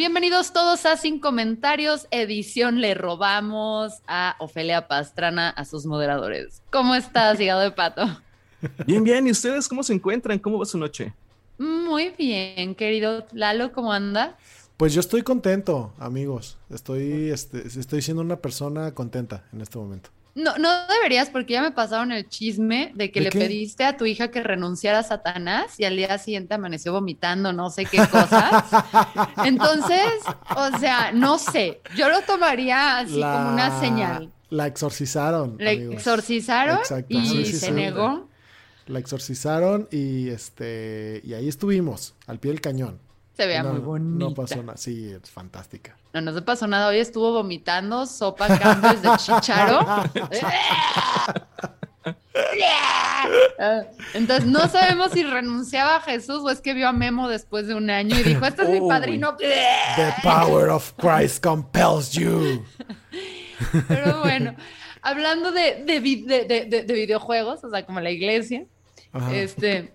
Bienvenidos todos a Sin Comentarios, edición Le Robamos a Ofelia Pastrana, a sus moderadores. ¿Cómo estás, hígado de pato? Bien, bien. ¿Y ustedes cómo se encuentran? ¿Cómo va su noche? Muy bien, querido Lalo, ¿cómo anda? Pues yo estoy contento, amigos. Estoy, este, estoy siendo una persona contenta en este momento. No, no deberías porque ya me pasaron el chisme de que ¿De le qué? pediste a tu hija que renunciara a Satanás y al día siguiente amaneció vomitando no sé qué cosas. Entonces, o sea, no sé, yo lo tomaría así La- como una señal. La exorcizaron. Amigos. exorcizaron Exacto, y sí, sí, se sí. negó. La exorcizaron y este y ahí estuvimos, al pie del cañón. Se no, muy bonita. No pasó nada. Sí, es fantástica. No, no se pasó nada. Hoy estuvo vomitando sopa Campbell's de chicharo. Entonces no sabemos si renunciaba a Jesús o es que vio a Memo después de un año y dijo, este es mi padrino. The power of Christ compels you. Pero bueno, hablando de, de, de- de- de- de videojuegos, o sea, como la iglesia, Ajá. este...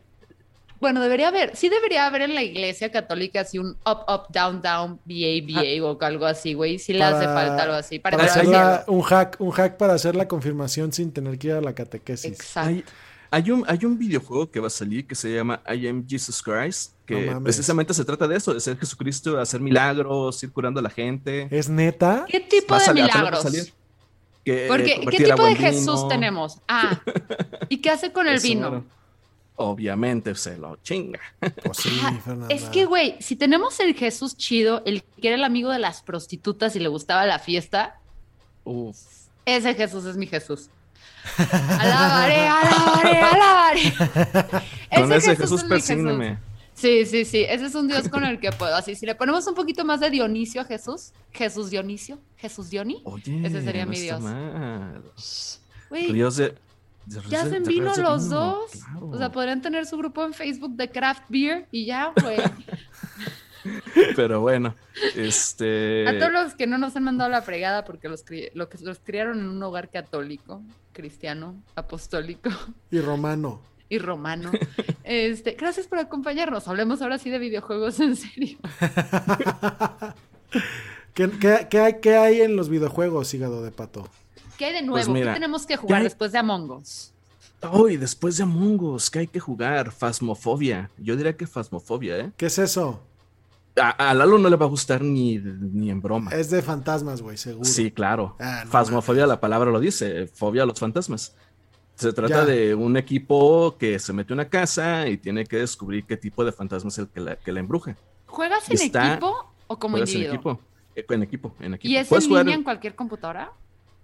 Bueno, debería haber, sí debería haber en la iglesia católica así un up, up, down, down, BA, BA o algo así, güey. Sí le hace Para- falta algo así. Para, Para hacer la- un hack, un hack para hacer la confirmación sin tener que ir a la catequesis. Exacto. Hay, hay un, hay un videojuego que va a salir que se llama I Am Jesus Christ, que No precisamente se trata de eso, de ser Jesucristo, hacer milagros, ir curando a la gente. ¿Es neta? ¿Qué tipo de milagros? Porque, ¿qué convertir tipo de Jesús tenemos? Ah, ¿y qué hace con el Eso, vino? Obviamente se lo chinga. Pues sí, Fernanda. es que, güey, si tenemos el Jesús chido, el que era el amigo de las prostitutas y le gustaba la fiesta, Uf. ese Jesús es mi Jesús. Alabaré, alabaré, alabaré. Con ese Jesús, es mi persígneme. Sí, sí, sí. Ese es un Dios con el que puedo. Así, si le ponemos un poquito más de Dionisio a Jesús, Jesús Dionisio, Jesús Dioni, Oye, Ese sería no mi Dios. Dios de- ya hacen vino los vino, dos. claro. O sea, podrían tener su grupo en Facebook de craft beer y ya, güey. Pero bueno, este. A todos los que no nos han mandado la fregada porque los, cri- los criaron en un hogar católico, cristiano, apostólico Y Romano. y romano. Este, gracias por acompañarnos. Hablemos ahora sí de videojuegos en serio. ¿Qué, qué- qué hay, qué hay en los videojuegos, hígado de pato? ¿Qué hay de nuevo? Pues mira, ¿Qué tenemos que jugar después de Among Us? Uy, después de Among Us, ¿qué hay que jugar? Fasmofobia. Yo diría que Fasmofobia, ¿eh? ¿Qué es eso? A, a Lalo no le va a gustar ni, ni en broma. Es de fantasmas, güey, seguro. Sí, claro. Ah, no Fasmofobia, la palabra lo dice, fobia a los fantasmas. Se trata Ya. de un equipo que se mete a una casa y tiene que descubrir qué tipo de fantasma es el que la, que la embruje. ¿Juegas en Está- equipo o como Juegas en individuo? equipo. Eh, en equipo, en equipo. ¿Y es en jugar línea en cualquier computadora?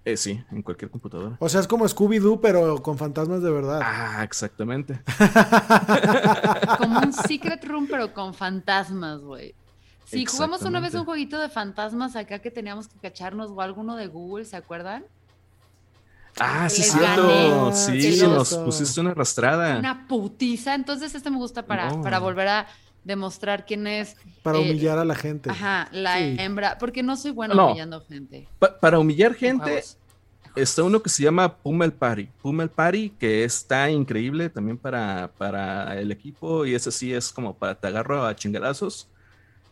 Eh, sí, en cualquier computadora. O sea, es como Scooby-Doo, pero con fantasmas de verdad. Ah, exactamente. Como un secret room, pero con fantasmas, güey. Sí, jugamos una vez un jueguito de fantasmas acá que teníamos que cacharnos o alguno de Google, ¿se acuerdan? Ah, sí, cierto. Sí, nos pusiste una arrastrada. Una putiza. Entonces este me gusta para, No. para volver a demostrar quién es para eh, humillar a la gente. ajá, la Sí. hembra, porque no soy buena No. humillando gente. Pa- para humillar en gente, está uno que se llama Pummel Party. Pummel Party, que está increíble también para, para el equipo. Y ese sí es como para te agarro a chingadazos.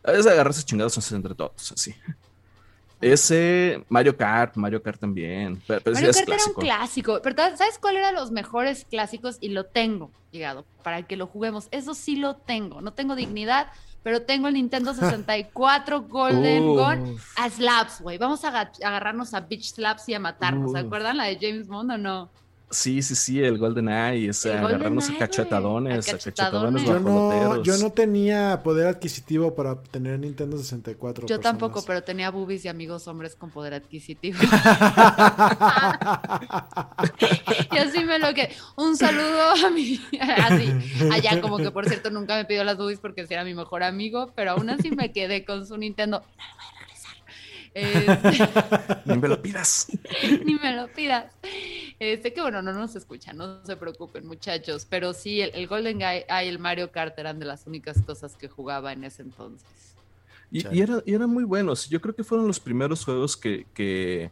Es agarrarse a chingadazos entre todos, así. Ese, Mario Kart, Mario Kart también. Pero, pero Mario es Kart era un clásico. pero ¿sabes cuál era los mejores clásicos? Y lo tengo llegado para que lo juguemos. Eso sí lo tengo. No tengo dignidad, pero tengo el Nintendo 64 Golden Uh. Gun a slaps, güey. Vamos a aga- agarrarnos a bitch slaps y a matarnos. ¿Se Uh. acuerdan la de James Bond o no? Sí, sí, sí, el Golden Eye, o sea, El agarrarnos GoldenEye, a cachetadones, a a cachetadones. Yo no, yo no tenía poder adquisitivo para tener Nintendo 64. Yo tampoco, pero tenía boobies y amigos hombres con poder adquisitivo. y así me lo que. Un saludo a mi. Así. Allá, como que por cierto, nunca me pidió las boobies porque sí era mi mejor amigo, pero aún así me quedé con su Nintendo. No lo voy a regresar. Este, Ni me lo pidas. ni me lo pidas. Este, que bueno, no nos escuchan, no se preocupen, muchachos. Pero sí, el, el Golden Guy y el Mario Kart eran de las únicas cosas que jugaba en ese entonces. Y, era- y eran muy buenos. Yo creo que fueron los primeros juegos que, que,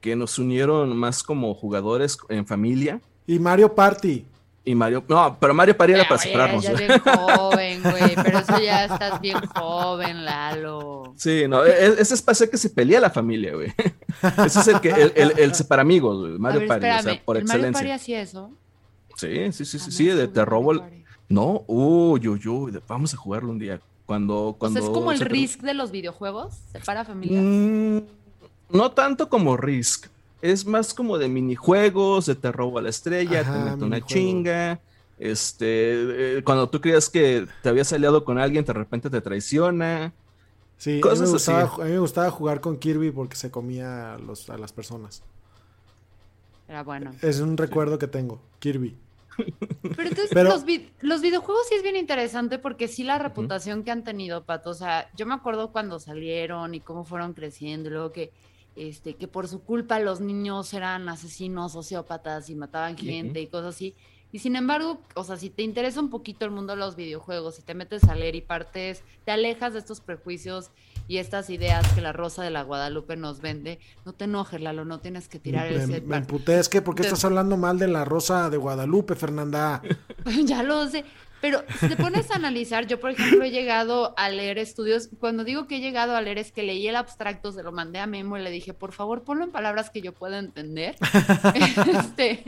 que nos unieron más como jugadores en familia. Y Mario Party. Y Mario, no, pero Mario Party era para separarnos. Ya bien joven, güey, pero eso ya estás bien joven, Lalo. Sí, no, e- e- ese es para hacer que se pelea la familia, güey. Ese es el que, el, el, el separamigos, güey, Mario ver, o sea, por ¿el Mario excelencia. hacía eso? Sí, sí, sí, sí, Jamás sí, de te robo el... No, uy, uy, uy, vamos a jugarlo un día. Cuando, O cuando sea, es como el Risk de los videojuegos, separa familias. Mm, no tanto como Risk. Es más como de minijuegos, de te robo a la estrella, Ajá, te meto una chinga. Este, eh, cuando tú creías que te habías aliado con alguien, de repente te traiciona. Sí, a mí, Cosas me así. gustaba, a mí me gustaba jugar con Kirby porque se comía a, los, a las personas. Era bueno. Es un recuerdo que tengo, Kirby. Pero entonces Pero- los, vi- los videojuegos sí es bien interesante porque sí la reputación que han tenido, Pato. O sea, yo me acuerdo cuando salieron y cómo fueron creciendo, y luego que, este, que por su culpa los niños eran asesinos, sociópatas y mataban gente y cosas así. Y sin embargo, o sea, si te interesa un poquito el mundo de los videojuegos, si te metes a leer y partes, te alejas de estos prejuicios y estas ideas que la Rosa de la Guadalupe nos vende, no te enojes, Lalo, no tienes que tirar me, ese... me emputé, es que ¿por qué Te- estás hablando mal de la Rosa de Guadalupe, Fernanda? Ya lo sé. Pero si te pones a analizar, yo por ejemplo he llegado a leer estudios, cuando digo que he llegado a leer es que leí el abstracto, se lo mandé a Memo y le dije, por favor, ponlo en palabras que yo pueda entender. Este,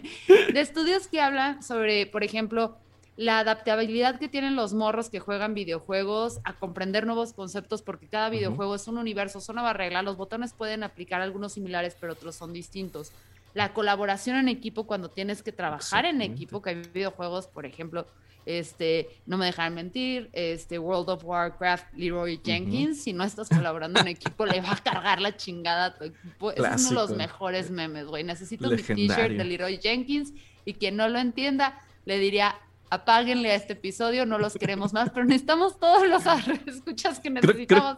de estudios que hablan sobre, por ejemplo, la adaptabilidad que tienen los morros que juegan videojuegos a comprender nuevos conceptos, porque cada videojuego es un universo, son nueva regla, los botones pueden aplicar algunos similares, pero otros son distintos. La colaboración en equipo cuando tienes que trabajar en equipo, que hay videojuegos, por ejemplo, este, no me dejan mentir, este, World of Warcraft, Leroy Jenkins, si no estás colaborando en equipo, le va a cargar la chingada a tu equipo. Es uno de los mejores memes, güey. Necesito mi t-shirt de Leroy Jenkins y quien no lo entienda, le diría, apáguenle a este episodio, no los queremos más, pero necesitamos todos los escuchas que creo- necesitamos.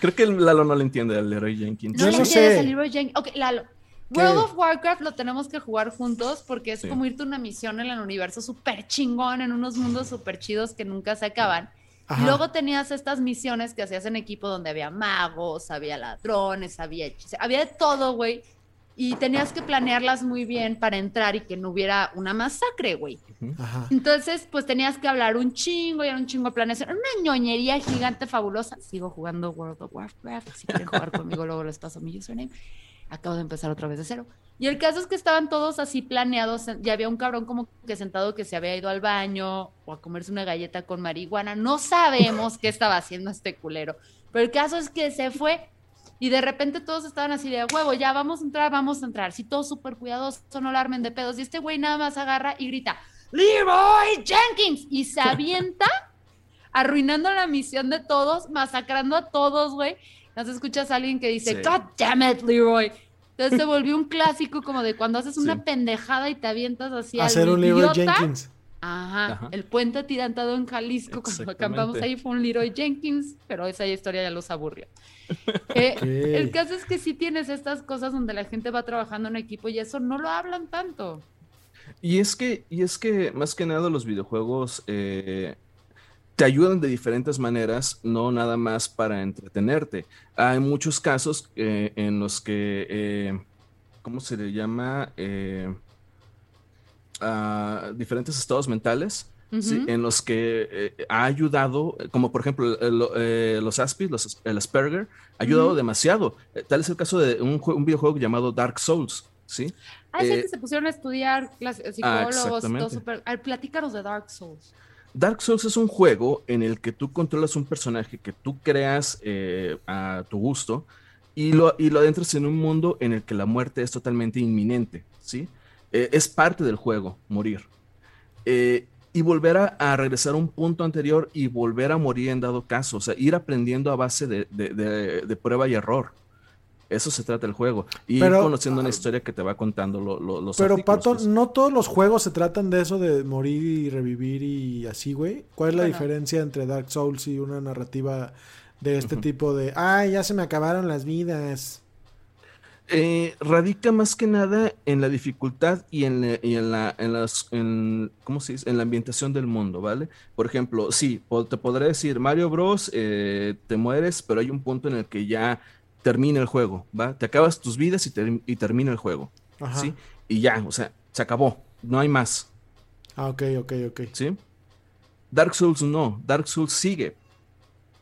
Creo que el Lalo no le entiende al Leroy Jenkins. No no le sé. entiendes Leroy Jenkins. Ok, Lalo. ¿Qué? World of Warcraft lo tenemos que jugar juntos porque es Sí. como irte a una misión en el universo súper chingón, en unos mundos súper chidos que nunca se acaban. Ajá. Y luego tenías estas misiones que hacías en equipo donde había magos, había ladrones, había había de todo, güey. Y tenías que planearlas muy bien para entrar y que no hubiera una masacre, güey. Ajá. Entonces, pues tenías que hablar un chingo y era un chingo de planeación. Era una ñoñería gigante fabulosa. Sigo jugando World of Warcraft. Si quieren jugar conmigo, luego les paso mi username. Acabo de empezar otra vez de cero. Y el caso es que estaban todos así planeados. Ya había un cabrón como que sentado que se había ido al baño o a comerse una galleta con marihuana. No sabemos qué estaba haciendo este culero. Pero el caso es que se fue y de repente todos estaban así de huevo, ya vamos a entrar, vamos a entrar. Sí, todos súper cuidadosos, no la armen de pedos. Y este güey nada más agarra y grita, Leroy Jenkins. Y se avienta, arruinando la misión de todos, masacrando a todos, güey. Nos escuchas a alguien que dice, Sí. God damn it, Leroy. Entonces se volvió un clásico como de cuando haces una Sí. pendejada y te avientas así al Hacer un Leroy. Jenkins. Ajá, Ajá. el puente atirantado en Jalisco, cuando acampamos ahí fue un Leroy Jenkins, pero esa historia ya los aburrió. Eh. El caso es que sí tienes estas cosas donde la gente va trabajando en equipo y eso no lo hablan tanto. Y es que, y es que más que nada los videojuegos eh, te ayudan de diferentes maneras, no nada más para entretenerte. Hay muchos casos eh, en los que, eh, ¿cómo se le llama? Eh, ah, diferentes estados mentales. en los que eh, ha ayudado, como por ejemplo los Aspis, los, el Asperger, ha ayudado demasiado. Tal es el caso de un, un videojuego llamado Dark Souls, ¿sí? Ah, Eh, que se pusieron a estudiar psicólogos, todo exactamente. súper. A ver, platícanos de Dark Souls. Dark Souls es un juego en el que tú controlas un personaje que tú creas eh, a tu gusto y lo, y lo adentras en un mundo en el que la muerte es totalmente inminente, ¿sí? Eh, es parte del juego, morir. Eh, y volver a, regresar a un punto anterior y volver a morir en dado caso, o sea, ir aprendiendo a base de, de prueba y error. Eso se trata el juego. Y conociendo una historia que te va contando los Pero, Pato, pues. ¿no todos los juegos se tratan de eso de morir y revivir y así, güey? ¿Cuál es la diferencia entre Dark Souls y una narrativa de este tipo de, ay, ya se me acabaron las vidas? Eh, radica más que nada en la dificultad y en, la, en, las, en, ¿cómo se dice? en la ambientación del mundo, ¿vale? Por ejemplo, sí, te podré decir, Mario Bros, eh, te mueres, pero hay un punto en el que ya termina el juego, ¿va? Te acabas tus vidas y, termina el juego, ¿sí? Y ya, o sea, se acabó, no hay más. Ah, ok, ok, ok. ¿Sí? Dark Souls no, Dark Souls sigue.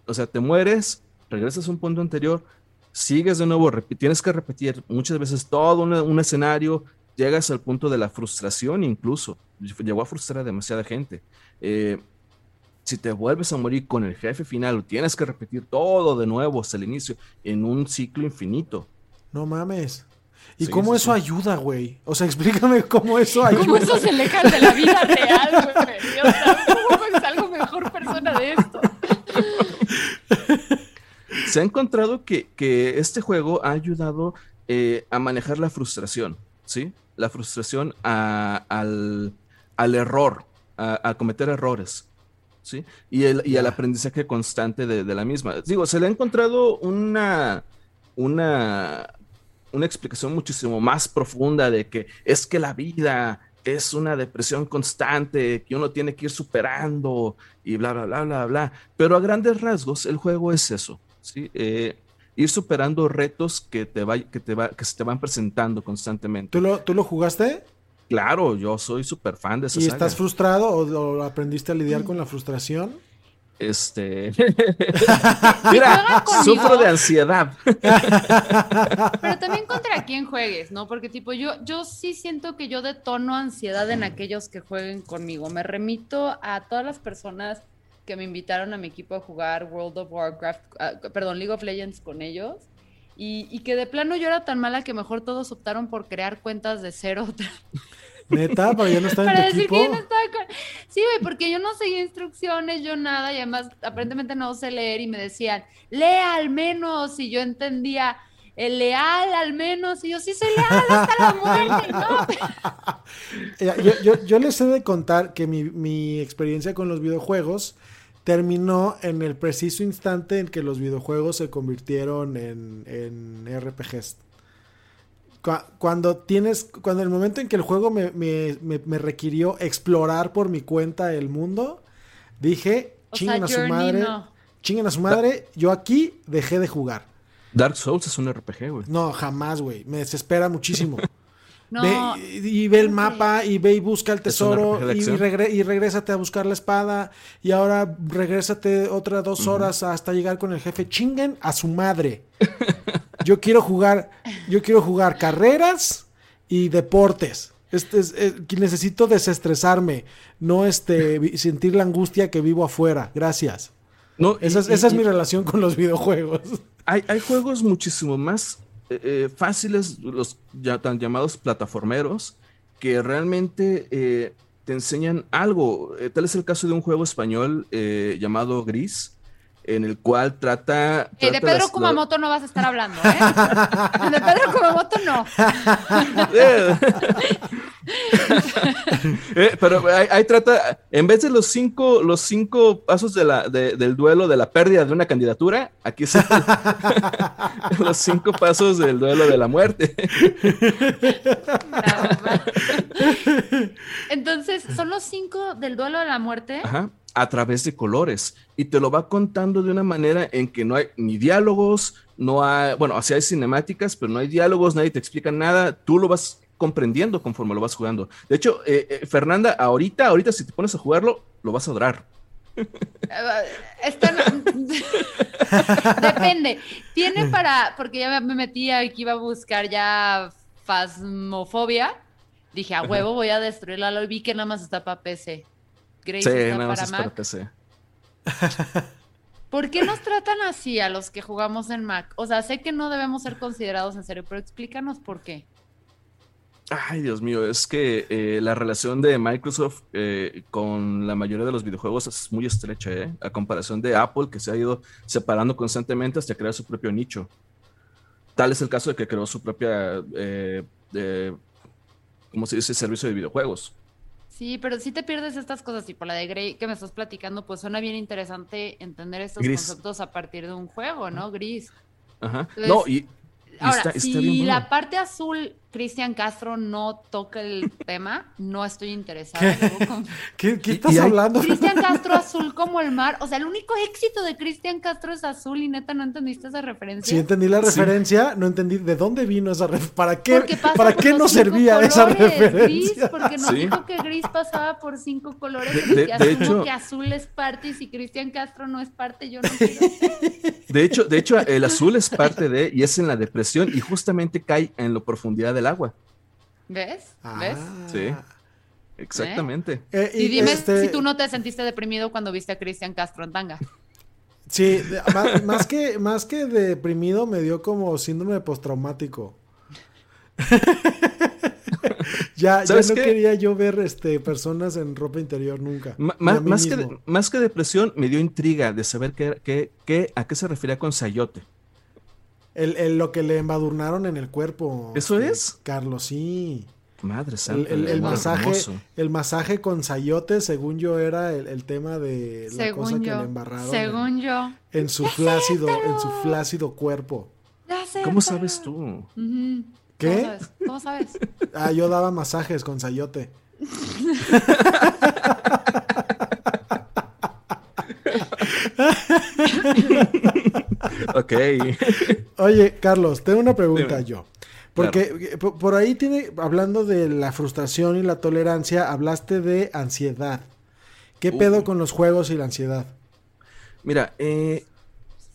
O sea, te mueres, regresas a un punto anterior, sigues de nuevo, tienes que repetir muchas veces todo un, escenario, llegas al punto de la frustración incluso. Llegó a frustrar a demasiada gente. Eh, si te vuelves a morir con el jefe final, tienes que repetir todo de nuevo hasta el inicio en un ciclo infinito. No mames. ¿Y cómo eso ayuda, güey? O sea, explícame cómo eso ayuda. ¿Cómo eso se aleja de la vida real, güey? O sea, ¿cómo salgo mejor persona de esto? Se ha encontrado que, este juego ha ayudado eh, a manejar la frustración, ¿sí? La frustración al, error, a cometer errores. ¿Sí? Y el, y el aprendizaje constante de, la misma. Digo, se le ha encontrado una, una, una explicación muchísimo más profunda de que es que la vida es una depresión constante que uno tiene que ir superando y bla, bla, bla, bla, bla. Pero a grandes rasgos, el juego es eso, ¿sí? Eh, ir superando retos que, te va, que, te va, que se te van presentando constantemente. ¿Tú lo, ¿tú lo jugaste? Claro, yo soy súper fan de esa ¿Y estás frustrado o, aprendiste a lidiar con la frustración? Este. Mira, sufro de ansiedad. Pero también contra quién juegues, ¿no? Porque, tipo, yo, yo sí siento que yo detono ansiedad en aquellos que jueguen conmigo. Me remito a todas las personas que me invitaron a mi equipo a jugar World of Warcraft, ah, perdón, League of Legends con ellos. Y, que de plano yo era tan mala que mejor todos optaron por crear cuentas de cero. Neta, para ya no estar en tu equipo. Que no estaba con... Sí, güey, porque yo no seguía instrucciones, yo nada, y además aparentemente no sé leer y me decían, lea al menos, y yo entendía, el leal al menos, y yo sí soy leal hasta la muerte, ¿no? yo, yo, yo, les he de contar que mi, mi experiencia con los videojuegos terminó en el preciso instante en que los videojuegos se convirtieron en, en RPGs cuando tienes, cuando el momento en que el juego me, requirió explorar por mi cuenta el mundo, dije, chinguen a su madre, chinguen a su madre, yo aquí dejé de jugar. Dark Souls es un RPG, güey. No, jamás, güey. Me desespera muchísimo. y ve el mapa y ve y busca el tesoro y, y, regrésate a buscar la espada y ahora regrésate otras dos horas hasta llegar con el jefe. Chinguen a su madre. Yo quiero jugar, yo quiero jugar carreras y deportes. Este es, eh, necesito desestresarme, no este, sentir la angustia que vivo afuera. Gracias. No, esa, es, mi relación con los videojuegos. Hay, hay juegos muchísimo más eh, eh, fáciles, los ya tan llamados plataformeros, que realmente te enseñan algo. tal es el caso de un juego español llamado Gris, en el cual trata... Eh, de Pedro Kumamoto no vas a estar hablando, ¿eh? de Pedro Kumamoto no. Eh, pero ahí, trata, en vez de los cinco, los cinco pasos de la, del duelo de la pérdida de una candidatura, aquí son los cinco pasos del duelo de la muerte. Entonces, ¿son los cinco del duelo de la muerte? Ajá a través de colores y te lo va contando de una manera en que no hay ni diálogos, no hay, bueno, así hay cinemáticas, pero no hay diálogos, nadie te explica nada, tú lo vas comprendiendo conforme lo vas jugando. De hecho, eh, eh, Fernanda, ahorita, ahorita si te pones a jugarlo, lo vas a adorar. Depende. Tiene para, porque ya me metía y que iba a buscar ya Fasmofobia. Dije, a huevo voy a destruirla, lo vi que nada más está para PC. Grace está para Mac. ¿Por qué nos tratan así a los que jugamos en Mac? O sea, sé que no debemos ser considerados en serio, pero explícanos por qué. Ay, Dios mío, es que eh, la relación de Microsoft eh, con la mayoría de los videojuegos es muy estrecha, ¿eh? A comparación de Apple, que se ha ido separando constantemente hasta crear su propio nicho. Tal es el caso de que creó su propia, eh, ¿cómo se dice?, servicio de videojuegos. Sí, pero si te pierdes estas cosas, tipo la de Grey que me estás platicando, pues suena bien interesante entender estos conceptos a partir de un juego, ¿no? Gris. Ajá. no, y, Ahora, si la parte azul Cristian Castro no toca el tema, no estoy interesada. ¿Qué, ¿Qué, estás hablando? Cristian Castro azul como el mar. O sea, el único éxito de Cristian Castro es azul y neta, ¿no entendiste esa referencia? Sí, entendí la referencia, no entendí de dónde vino esa referencia. ¿Para qué, ¿para qué nos servía esa referencia? Gris, porque nos dijo que gris pasaba por cinco colores de, y hecho, que azul es parte y si Cristian Castro no es parte, yo no quiero. De hecho, de hecho, el azul es parte de y es en la depresión y justamente cae en la profundidad de agua. ¿Ves? ¿Ves? Ah. Sí. Exactamente. Eh, y, dime este si tú no te sentiste deprimido cuando viste a Cristian Castro en tanga. Sí, más, que, más que deprimido me dio como síndrome postraumático. ya, ya no quería yo ver este, personas en ropa interior nunca. más, que, más que depresión, me dio intriga de saber qué, qué, a qué se refería con sayote. El, lo que le embadurnaron en el cuerpo. ¿Eso este, es? Carlos, sí. Madre santa. El, masaje, el masaje con sayote, según yo, era el, tema de la cosa que le embarraron. Según yo. En su flácido, en su flácido cuerpo. ¿Cómo sabes tú? ¿Qué? ¿Cómo sabes? Ah, yo daba masajes con sayote. ok. Oye, Carlos, tengo una pregunta yo. Porque eh, por ahí tiene, hablando de la frustración y la tolerancia, hablaste de ansiedad. ¿Qué uh. pedo con los juegos y la ansiedad? Mira, eh,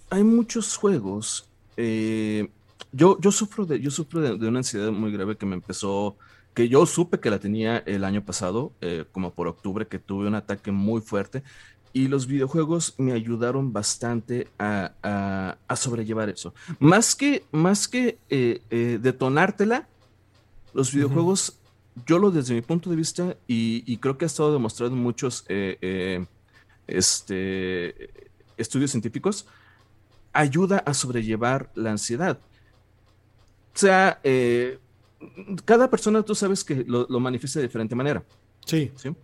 hay muchos juegos. Eh, yo, yo sufro, de, yo sufro de, una ansiedad muy grave que me empezó, que yo supe que la tenía el año pasado, como por octubre, que tuve un ataque muy fuerte. Y los videojuegos me ayudaron bastante a, sobrellevar eso. Más que, más que eh, eh, detonártela, los videojuegos, yo lo desde mi punto de vista, y, creo que ha estado demostrado en muchos eh, este, estudios científicos, ayuda a sobrellevar la ansiedad. O sea, cada persona tú sabes que lo, lo manifiesta de diferente manera. Sí. ¿sí?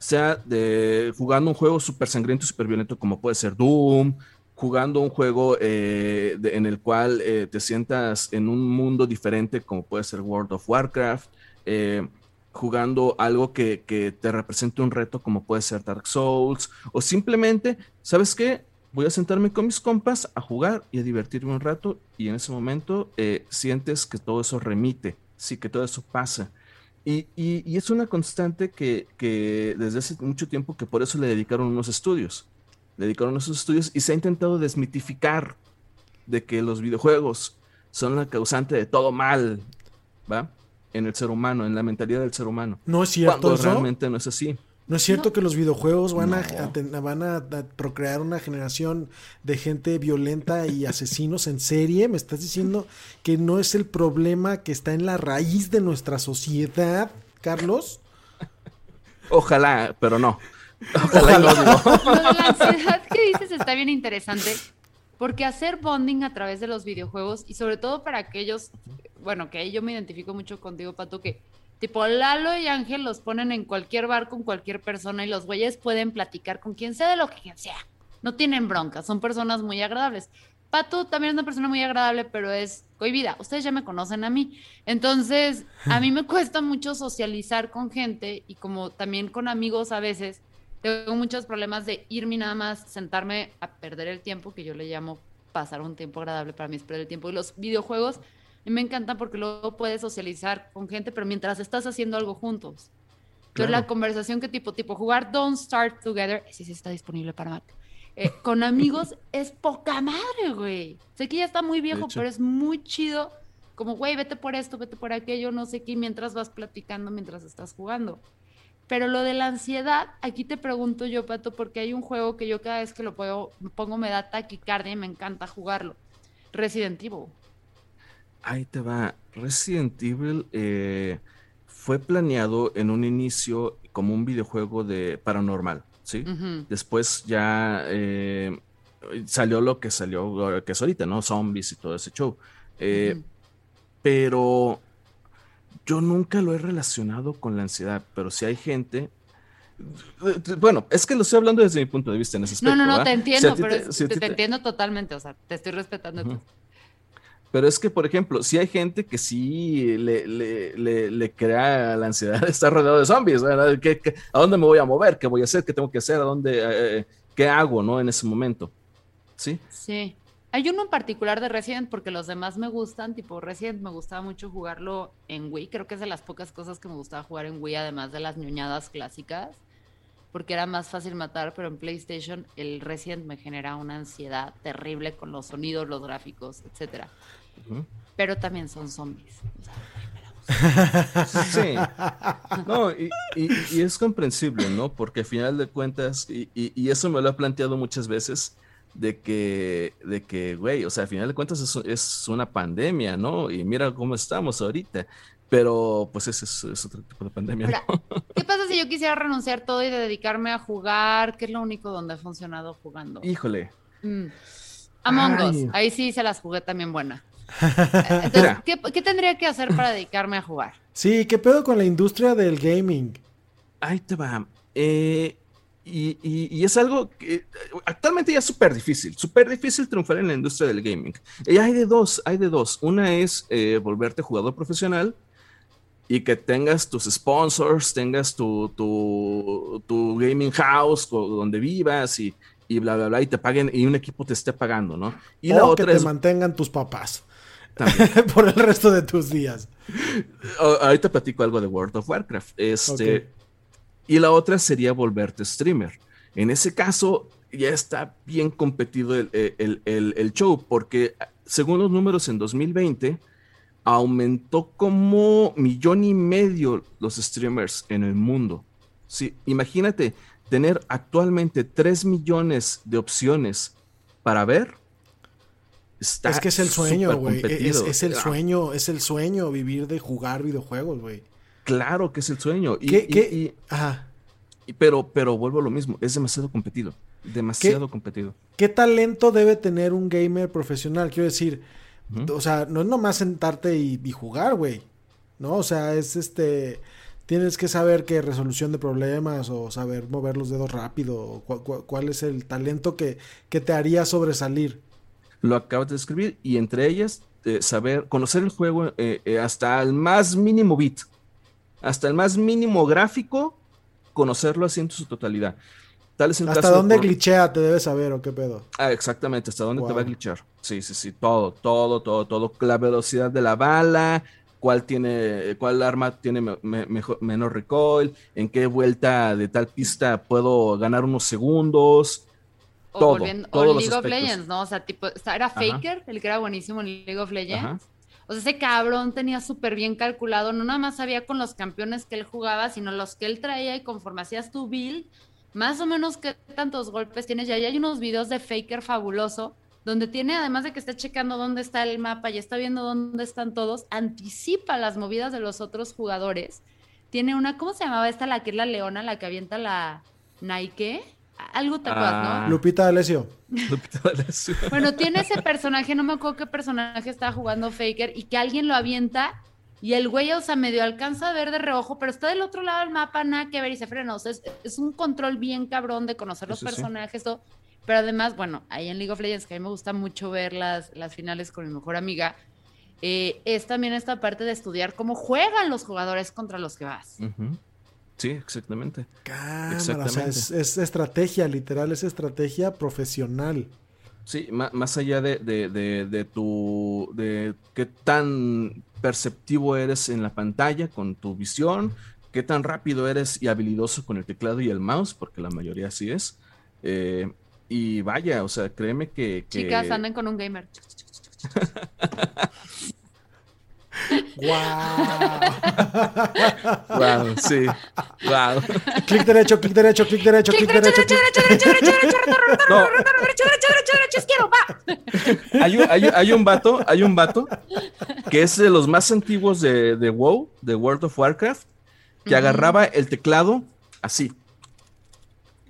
Sea de jugando un juego súper sangriento súper violento como puede ser Doom, jugando un juego eh, en el cual eh, te sientas en un mundo diferente como puede ser World of Warcraft, eh, jugando algo que, que, te represente un reto como puede ser Dark Souls, o simplemente, ¿sabes qué? Voy a sentarme con mis compas a jugar y a divertirme un rato y en ese momento sientes que todo eso remite, sí, que todo eso pasa. Y, es una constante que, desde hace mucho tiempo que por eso le dedicaron unos estudios. Le dedicaron unos estudios y se ha intentado desmitificar de que los videojuegos son la causante de todo mal, ¿va? En el ser humano, en la mentalidad del ser humano. No es cierto. Cuando realmente no es así. ¿No es cierto que los videojuegos van, a, van a, procrear una generación de gente violenta y asesinos en serie? ¿Me estás diciendo que no es el problema que está en la raíz de nuestra sociedad, Carlos? Ojalá, pero no. Ojalá, Lo de la ansiedad que dices está bien interesante, porque hacer bonding a través de los videojuegos y sobre todo para aquellos, bueno, que ahí yo me identifico mucho contigo, Pato, que Tipo, Lalo y Ángel los ponen en cualquier bar con cualquier persona y los güeyes pueden platicar con quien sea de lo que sea. No tienen bronca, son personas muy agradables. Pato también es una persona muy agradable, pero es cohibida. Ustedes ya me conocen a mí. Entonces, a mí me cuesta mucho socializar con gente y como también con amigos a veces, tengo muchos problemas de irme nada más, sentarme a perder el tiempo, que yo le llamo pasar un tiempo agradable para mí es perder el tiempo. Y los videojuegos y me encanta porque luego puedes socializar con gente, pero mientras estás haciendo algo juntos. Entonces la conversación que tipo, tipo jugar Don't Start Together, sí, sí está disponible para Mac. Eh, con amigos es poca madre, güey. Sé que ya está muy viejo, pero es muy chido. Como, güey, vete por esto, vete por aquello, no sé qué, mientras vas platicando, mientras estás jugando. Pero lo de la ansiedad, aquí te pregunto yo, Pato, porque hay un juego que yo cada vez que lo pongo me da taquicardia y me encanta jugarlo. Resident Evil. Ahí te va. Resident Evil eh, fue planeado en un inicio como un videojuego de paranormal, ¿sí? Después ya eh, salió lo que salió, que es ahorita, ¿no? Zombies y todo ese show. Eh, pero yo nunca lo he relacionado con la ansiedad, pero si hay gente bueno, es que lo estoy hablando desde mi punto de vista en ese aspecto. No, no, no, te entiendo, pero te, entiendo totalmente, o sea, te estoy respetando. Pero es que, por ejemplo, si hay gente que sí le, crea la ansiedad de estar rodeado de zombies. a dónde me voy a mover? ¿Qué voy a hacer? ¿Qué tengo que hacer? ¿A dónde? Eh, eh, ¿Qué hago, no? En ese momento. ¿Sí? Sí. Hay uno en particular de Resident porque los demás me gustan, tipo Resident me gustaba mucho jugarlo en Wii, creo que es de las pocas cosas que me gustaba jugar en Wii, además de las ñoñadas clásicas, porque era más fácil matar, pero en PlayStation el Resident me genera una ansiedad terrible con los sonidos, los gráficos, etcétera. Pero también son zombies. sí. No, y, es comprensible, ¿no? Porque al final de cuentas, y, eso me lo ha planteado muchas veces, de que, de que, güey, o sea, al final de cuentas es, una pandemia, ¿no? Y mira cómo estamos ahorita. Pero pues ese es, otro tipo de pandemia. ¿Qué pasa si yo quisiera renunciar todo y dedicarme a jugar? ¿Qué es lo único donde he funcionado jugando? Híjole. Mm. Among Us, ahí sí se las jugué también buena. Entonces, ¿qué, tendría que hacer para dedicarme a jugar? Sí, ¿qué pedo con la industria del gaming? Ahí te va. Eh, y, es algo que actualmente ya es súper difícil, súper difícil triunfar en la industria del gaming. Y hay de dos, hay de dos. Una es eh, volverte jugador profesional y que tengas tus sponsors, tengas tu, tu, gaming house donde vivas y, y, bla, bla, bla, y te paguen y un equipo te esté pagando, ¿no? Y o la otra que te mantengan tus papás. por el resto de tus días. ahorita platico algo de World of Warcraft. Este, y la otra sería volverte streamer. En ese caso, ya está bien competido el, show, porque según los números en 2020, aumentó como millón y medio los streamers en el mundo. Sí, imagínate tener actualmente 3 millones de opciones para ver. es que es el sueño, güey. Es, el sueño, es el sueño vivir de jugar videojuegos, güey. Claro que es el sueño. Y, ¿Qué, Ajá. pero, pero vuelvo a lo mismo, es demasiado competido. Demasiado competido. ¿Qué talento debe tener un gamer profesional? Quiero decir, o sea, no es nomás sentarte y, jugar, güey. ¿No? O sea, es este. Tienes que saber qué resolución de problemas o saber mover los dedos rápido. cuál es el talento que, que, te haría sobresalir? Lo acabas de describir y entre ellas eh, saber, conocer el juego eh, eh, hasta el más mínimo bit hasta el más mínimo gráfico, conocerlo así en su totalidad. Tal es ¿Hasta dónde glitchea te debes saber o qué pedo? Ah, exactamente, hasta dónde te va a glitchear. Sí, sí, sí, todo, todo, todo, todo. La velocidad de la bala, cuál tiene, cuál arma tiene menor recoil, en qué vuelta de tal pista puedo ganar unos segundos. O todo, volviendo, League of Legends, ¿no? O sea, tipo, era Faker, el que era buenísimo en League of Legends. O sea, ese cabrón tenía súper bien calculado, no nada más sabía con los campeones que él jugaba, sino los que él traía y conforme hacías tu build, más o menos qué tantos golpes tienes. Y ahí hay unos videos de Faker fabuloso, donde tiene, además de que está checando dónde está el mapa y está viendo dónde están todos, anticipa las movidas de los otros jugadores. Tiene una, ¿cómo se llamaba esta? La que es la leona, la que avienta la Nike algo te acuerdas, ¿no? Ah. Lupita D'Alessio. Lupita D'Alessio. Bueno, tiene ese personaje, no me acuerdo qué personaje estaba jugando Faker y que alguien lo avienta y el güey, o sea, medio alcanza a ver de reojo, pero está del otro lado del mapa, nada que ver y se frena. O sea, es, un control bien cabrón de conocer los personajes, pero además, bueno, ahí en League of Legends, que a mí me gusta mucho ver las, las finales con mi mejor amiga, eh, es también esta parte de estudiar cómo juegan los jugadores contra los que vas. Sí, exactamente. O sea, es, estrategia, literal, es estrategia profesional. Sí, más, allá de, de, tu. de qué tan perceptivo eres en la pantalla con tu visión, qué tan rápido eres y habilidoso con el teclado y el mouse, porque la mayoría así es. Eh, y vaya, o sea, créeme que. Chicas, anden con un gamer. ¡Wow! wow, sí. Wow. Clic derecho, clic derecho, clic derecho, clic derecho. Derecho, derecho, derecho, derecho, derecho, derecho, derecho, izquierdo, va. Hay un, hay, hay un vato, hay un vato que es de los más antiguos de, de WoW, de World of Warcraft, que agarraba el teclado así.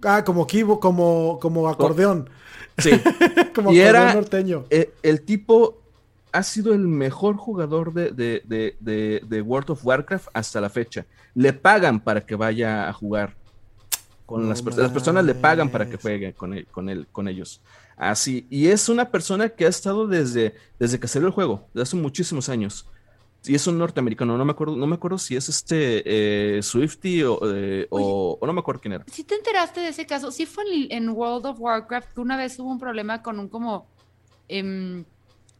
Ah, como kibo, como, como acordeón. Sí. como y era norteño. Eh, el tipo ha sido el mejor jugador de, de, World of Warcraft hasta la fecha. Le pagan para que vaya a jugar. Con las, las, personas le pagan para que juegue con, con, él, con ellos. Así. Y es una persona que ha estado desde, desde que salió el juego, desde hace muchísimos años. Y es un norteamericano, no me acuerdo, no me acuerdo si es este eh, Swifty eh, o, o, no me acuerdo quién era. Si te enteraste de ese caso, sí fue en, World of Warcraft que una vez hubo un problema con un como em,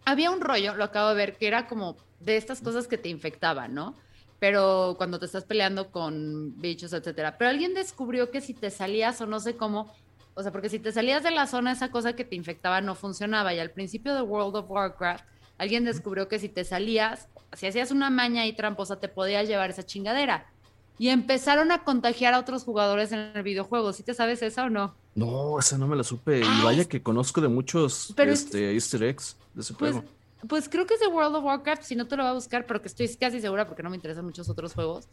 había un rollo, lo acabo de ver, que era como de estas cosas que te infectaban, ¿no? Pero cuando te estás peleando con bichos, etcétera. Pero alguien descubrió que si te salías o no sé cómo, o sea, porque si te salías de la zona, esa cosa que te infectaba no funcionaba. Y al principio de World of Warcraft, alguien descubrió que si te salías, si hacías una maña y tramposa, te podías llevar esa chingadera. Y empezaron a contagiar a otros jugadores en el videojuego. ¿Sí te sabes esa o no? No, esa no me la supe. y vaya que conozco de muchos este, easter eggs de ese pues, juego. Pues creo que es de World of Warcraft, si no te lo voy a buscar, pero que estoy casi segura porque no me interesan muchos otros juegos.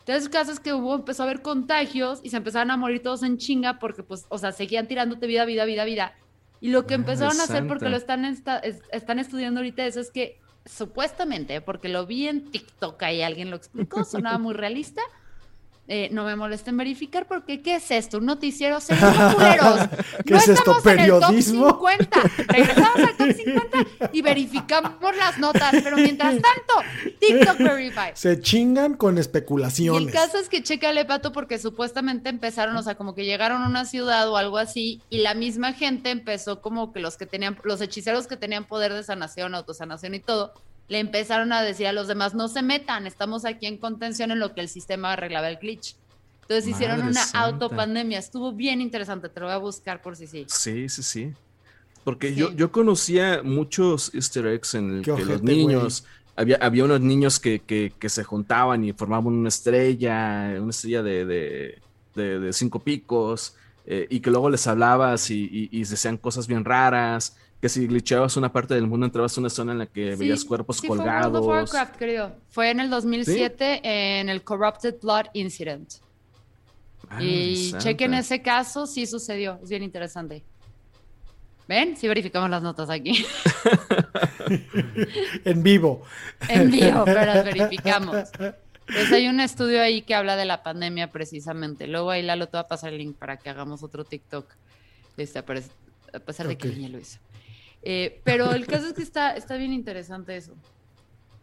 Entonces, casos que hubo, empezó a haber contagios y se empezaron a morir todos en chinga porque, pues, o sea, seguían tirándote vida, vida, vida, vida. Y lo que empezaron a hacer, porque lo están, están estudiando ahorita, eso es que supuestamente, porque lo vi en TikTok y alguien lo explicó, sonaba muy realista, eh, no me molesten verificar porque ¿qué es esto? Un noticiero serio, culeros. ¿Qué es esto? ¿Periodismo? En el top 50. Regresamos al top 50 y verificamos las notas, pero mientras tanto, TikTok Verify. Se chingan con especulaciones. Y el caso es que checa el pato porque supuestamente empezaron, o sea, como que llegaron a una ciudad o algo así y la misma gente empezó como que los que tenían, los hechiceros que tenían poder de sanación, autosanación y todo, le empezaron a decir a los demás, no se metan, estamos aquí en contención en lo que el sistema arreglaba el glitch. Entonces hicieron una autopandemia, estuvo bien interesante, te lo voy a buscar por si sí. Sí, sí, sí. Porque Yo, yo conocía muchos easter eggs en el que los niños, había, había unos niños que, que, que, se juntaban y formaban una estrella, una estrella de, de, de, cinco picos, eh, y que luego les hablabas y, y, y decían cosas bien raras que si glitchabas una parte del mundo entrabas a una zona en la que veías cuerpos colgados. Fue World of Warcraft, creo. Fue en el 2007 en el Corrupted Blood Incident. Ah, y chequen ese caso, sí sucedió. Es bien interesante. ¿Ven? Sí verificamos las notas aquí. en vivo. En vivo, pero las verificamos. Pues hay un estudio ahí que habla de la pandemia precisamente. Luego ahí Lalo te va a pasar el link para que hagamos otro TikTok. Este, a pesar de que niña lo hizo. Eh, pero el caso es que está, está bien interesante eso.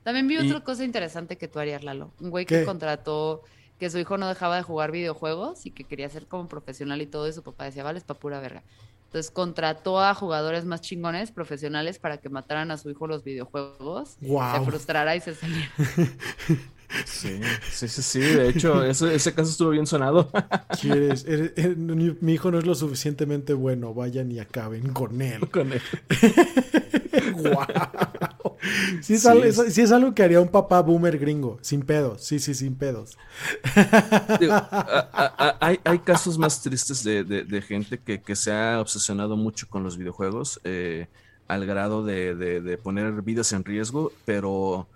También vi otra cosa interesante que tú harías, Lalo. Un güey que contrató que su hijo no dejaba de jugar videojuegos y que quería ser como profesional y todo, eso. su papá decía, vale, es pa' pura verga. Entonces contrató a jugadores más chingones, profesionales, para que mataran a su hijo los videojuegos, se frustrara y se saliera. Sí, sí, sí, sí. De hecho, ese, caso estuvo bien sonado. ¿Quieres? mi, hijo no es lo suficientemente bueno. Vayan y acaben con él. Con él. wow. Sí es, Algo, que haría un papá boomer gringo. Sin pedos. Sí, sí, sin pedos. hay, casos más tristes de, gente que, se ha obsesionado mucho con los videojuegos. Eh, al grado de poner vidas en riesgo. Pero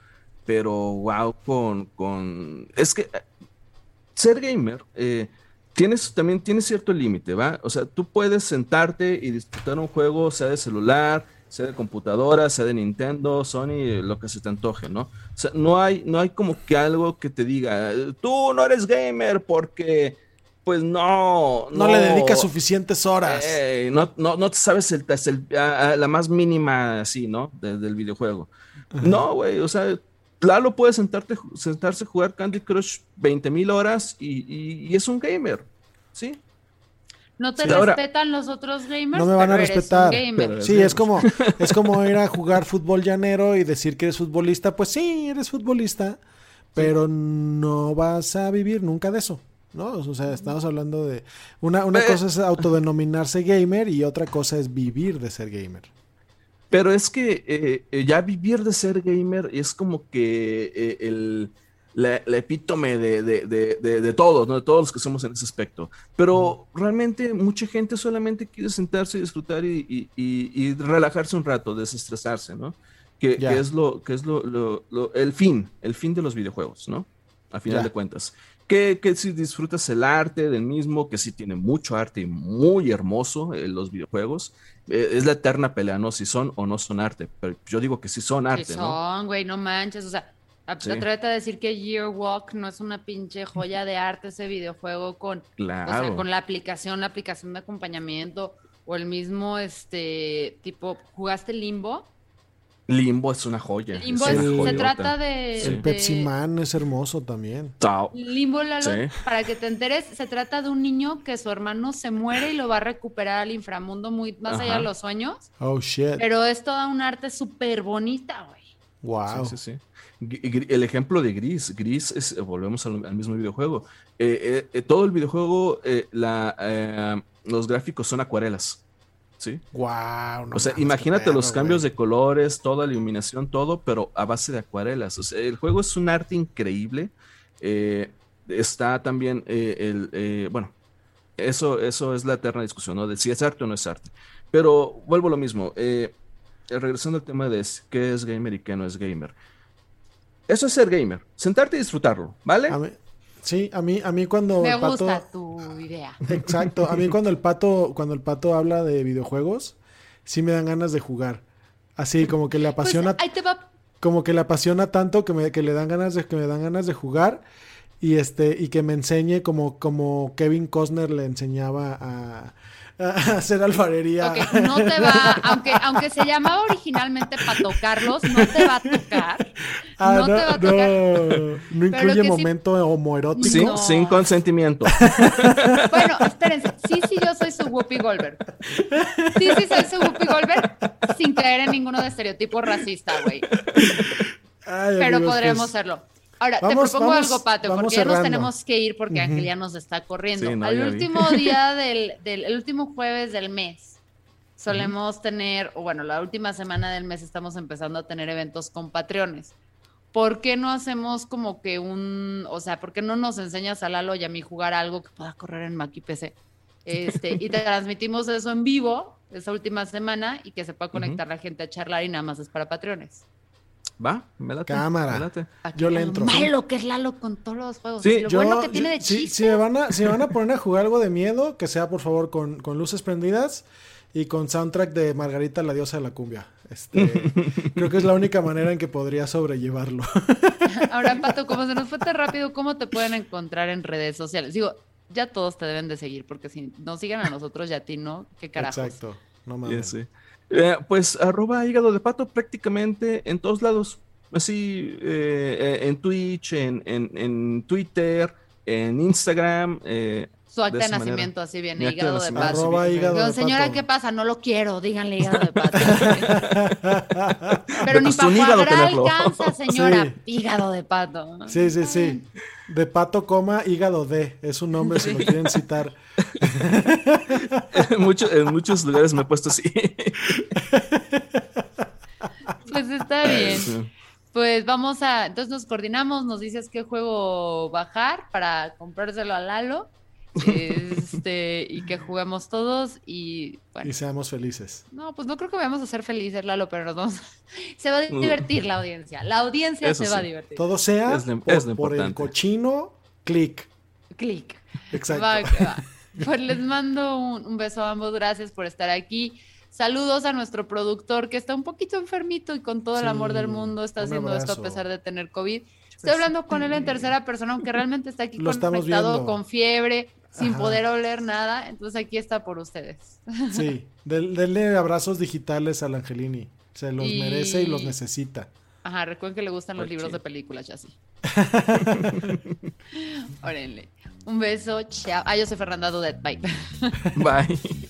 pero wow, con, con... Es que ser gamer eh, tienes, también tiene cierto límite, ¿va? O sea, tú puedes sentarte y disfrutar un juego, sea de celular, sea de computadora, sea de Nintendo, Sony, lo que se te antoje, ¿no? O sea, no hay, no hay como que algo que te diga, tú no eres gamer porque pues no, no. le dedicas suficientes horas. no, no, no te sabes el, la más mínima así, ¿no? del videojuego. No, güey, o sea, Lalo puede sentarte, sentarse a jugar Candy Crush 20 mil horas y, es un gamer, ¿sí? No te respetan los otros gamers. No me van a respetar. sí, es como, es como ir a jugar fútbol llanero y decir que eres futbolista. Pues sí, eres futbolista, pero no vas a vivir nunca de eso. ¿no? O sea, estamos hablando de. Una, una cosa es autodenominarse gamer y otra cosa es vivir de ser gamer. Pero es que eh, ya vivir de ser gamer es como que el la, epítome de, de, de, de, todos, ¿no? de todos los que somos en ese aspecto. Pero realmente mucha gente solamente quiere sentarse y disfrutar y, y, relajarse un rato, desestresarse, ¿no? Que, es, lo, que es lo, lo, el fin, el fin de los videojuegos, ¿no? A final de cuentas. Que, que, si disfrutas el arte del mismo, que sí tiene mucho arte y muy hermoso en los videojuegos, eh, es la eterna pelea, ¿no? Si son o no son arte. Pero yo digo que sí son arte, sí son, güey, no manches, o sea Atrévete a decir que Year Walk no es una pinche joya de arte ese videojuego con, con la aplicación, la aplicación de acompañamiento o el mismo este tipo, ¿jugaste Limbo? Limbo es una joya. Limbo se trata de. El Pepsi Man es hermoso también. Limbo, para que te enteres, se trata de un niño que su hermano se muere y lo va a recuperar al inframundo muy más allá de los sueños. Oh shit. Pero es toda un arte súper bonita, güey. Wow. Sí, sí, sí. El ejemplo de Gris, Gris es, volvemos al, mismo videojuego. Eh, eh, eh, todo el videojuego, la, los gráficos son acuarelas. ¿Sí? Wow. o sea, imagínate los cambios de colores, toda la iluminación, todo, pero a base de acuarelas. O sea, el juego es un arte increíble. está también el, bueno, eso, eso es la eterna discusión, ¿no? De si es arte o no es arte. Pero vuelvo a lo mismo. regresando al tema de qué es gamer y qué no es gamer. Eso es ser gamer. Sentarte y disfrutarlo, ¿vale? Sí, a mí, a mí cuando Me gusta tu idea. Exacto. A mí cuando el pato, cuando el pato habla de videojuegos, sí me dan ganas de jugar. Así como que le pues, apasiona. Como que le apasiona tanto que, me, que le dan ganas de que me dan ganas de jugar y este y que me enseñe como como Kevin Costner le enseñaba a hacer alfarería. no te va, aunque, aunque se llamaba originalmente Pato Carlos, no te va a tocar. Ah, no, te va a tocar. No, incluye momento homoerótico. sin consentimiento. Bueno, espérense. Sí, sí, yo soy su Whoopi Goldberg. Sí, sí, soy su Whoopi Goldberg sin caer en ninguno de estereotipos racista, güey. Pero podremos pues. hacerlo. Ahora, te propongo algo, Pato, porque ya nos tenemos que ir porque Ángel ya nos está corriendo. Al último día del, del último jueves del mes, solemos tener, o bueno, la última semana del mes estamos empezando a tener eventos con patrones. ¿Por qué no hacemos como que un, o sea, por qué no nos enseñas a Lalo y a mí jugar algo que pueda correr en Mac y PC? Este, y te transmitimos eso en vivo esa última semana y que se pueda conectar la gente a charlar y nada más es para patrones. Va, me late. Cámara. Yo le entro. Malo que es Lalo con todos los juegos. Sí, lo bueno que tiene de sí, si, me van a, si me van a poner a jugar algo de miedo, que sea por favor con, con luces prendidas y con soundtrack de Margarita, la diosa de la cumbia. Este, creo que es la única manera en que podría sobrellevarlo. Ahora, Pato, como se nos fue tan rápido, ¿cómo te pueden encontrar en redes sociales? Digo, ya todos te deben de seguir, porque si nos siguen a nosotros y a ti no, ¿qué carajos? Exacto, no mames. sí. Eh, pues arroba hígado de pato prácticamente en todos lados. Así, eh, eh, en Twitch, en, en, Twitter, en Instagram. Su acta de, nacimiento, así viene, hígado de pato. señora, ¿qué pasa? No lo quiero, díganle hígado de pato. Pero ni para alcanza, señora, hígado de pato. Sí, sí, sí. De pato, coma, hígado de. Es un nombre si lo quieren citar. en, en muchos lugares me he puesto así. pues está bien. Pues vamos a, entonces nos coordinamos, nos dices qué juego bajar para comprárselo a Lalo. Este, y que juguemos todos y Y seamos felices. No, pues no creo que vayamos a ser felices, Lalo, pero nos vamos... se va a divertir la audiencia. La audiencia se va a divertir. Todo sea por, el cochino, clic. Clic. Exacto. Pues les mando un, beso a ambos, gracias por estar aquí. Saludos a nuestro productor que está un poquito enfermito y con todo el amor del mundo está haciendo esto a pesar de tener COVID. Estoy hablando con él en tercera persona, aunque realmente está aquí conectado con fiebre, sin poder oler nada. Entonces aquí está por ustedes. Sí, denle abrazos digitales al Angelini. Se los merece y los necesita. Ajá, recuerden que le gustan los libros de películas, ya sí. Órenle. Un beso, chao. Ah, yo soy Fernanda Dudet. Bye. Bye.